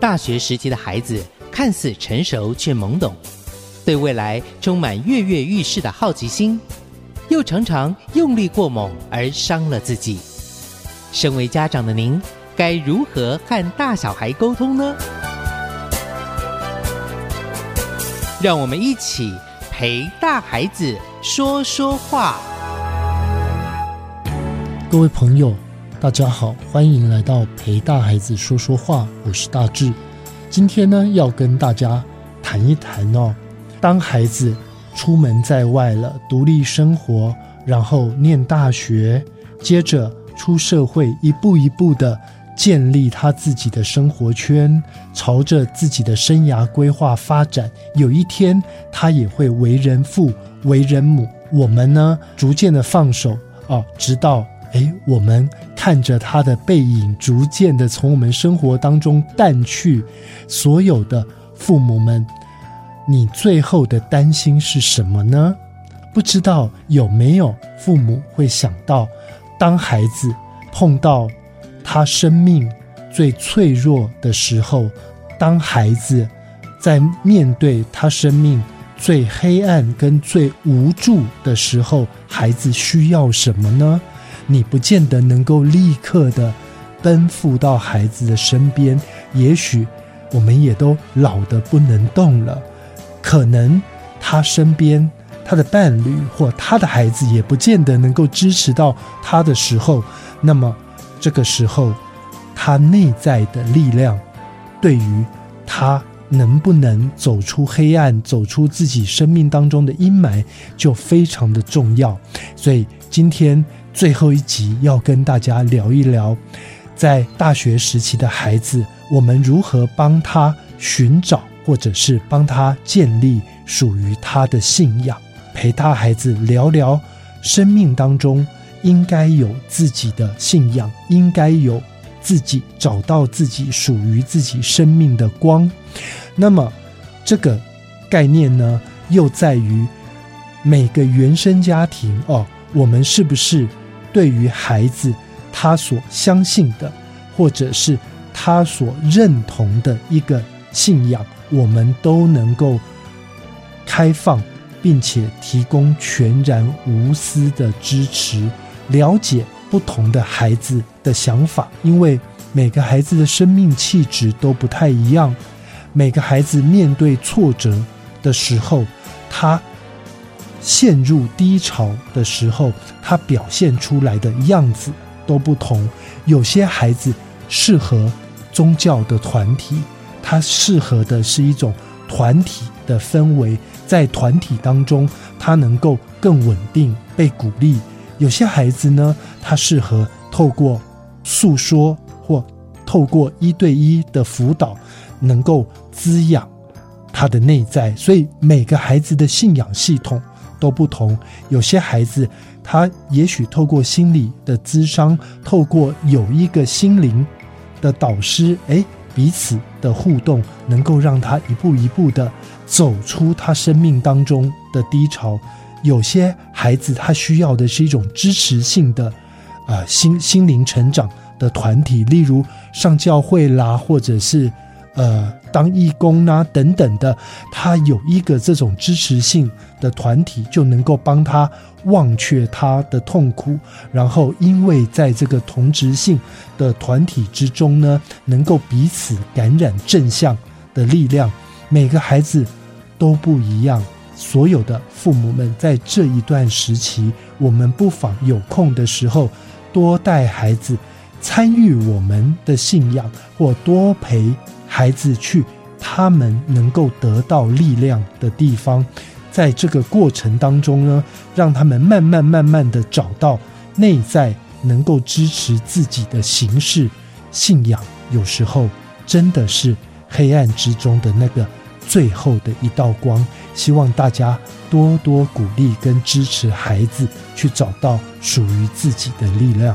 大学时期的孩子看似成熟却懵懂，对未来充满跃跃欲试的好奇心，又常常用力过猛而伤了自己。身为家长的您，该如何和大小孩沟通呢？让我们一起陪大孩子说说话。各位朋友，大家好，欢迎来到陪大孩子说说话。我是大志，今天呢要跟大家谈一谈哦，当孩子出门在外了，独立生活，然后念大学，接着出社会，一步一步的。建立他自己的生活圈，朝着自己的生涯规划发展。有一天，他也会为人父、为人母。我们呢，逐渐的放手啊，直到诶，我们看着他的背影逐渐的从我们生活当中淡去。所有的父母们，你最后的担心是什么呢？不知道有没有父母会想到，当孩子碰到。他生命最脆弱的时候，当孩子在面对他生命最黑暗跟最无助的时候，孩子需要什么呢？你不见得能够立刻的奔赴到孩子的身边。也许我们也都老得不能动了，可能他身边他的伴侣或他的孩子也不见得能够支持到他的时候，那么。这个时候，他内在的力量，对于他能不能走出黑暗、走出自己生命当中的阴霾，就非常的重要。所以今天最后一集要跟大家聊一聊，在大学时期的孩子，我们如何帮他寻找，或者是帮他建立属于他的信仰，陪他孩子聊聊生命当中。应该有自己的信仰，应该有自己找到自己属于自己生命的光。那么，这个概念呢，又在于每个原生家庭哦，我们是不是对于孩子他所相信的，或者是他所认同的一个信仰，我们都能够开放，并且提供全然无私的支持。了解不同的孩子的想法，因为每个孩子的生命气质都不太一样，每个孩子面对挫折的时候，他陷入低潮的时候，他表现出来的样子都不同。有些孩子适合宗教的团体，他适合的是一种团体的氛围，在团体当中，他能够更稳定，被鼓励。有些孩子呢，他适合透过诉说或透过一对一的辅导，能够滋养他的内在。所以每个孩子的信仰系统都不同。有些孩子，他也许透过心理的咨商，透过有一个心灵的导师，诶，彼此的互动，能够让他一步一步的走出他生命当中的低潮。有些孩子他需要的是一种支持性的，啊、心心灵成长的团体，例如上教会啦，或者是呃当义工啦等等的，他有一个这种支持性的团体，就能够帮他忘却他的痛苦，然后因为在这个同质性的团体之中呢，能够彼此感染正向的力量。每个孩子都不一样。所有的父母们在这一段时期，我们不妨有空的时候，多带孩子参与我们的信仰，或多陪孩子去他们能够得到力量的地方。在这个过程当中呢，让他们慢慢慢慢的找到内在能够支持自己的形式。信仰有时候真的是黑暗之中的那个。最后的一道光，希望大家多多鼓励跟支持孩子，去找到属于自己的力量。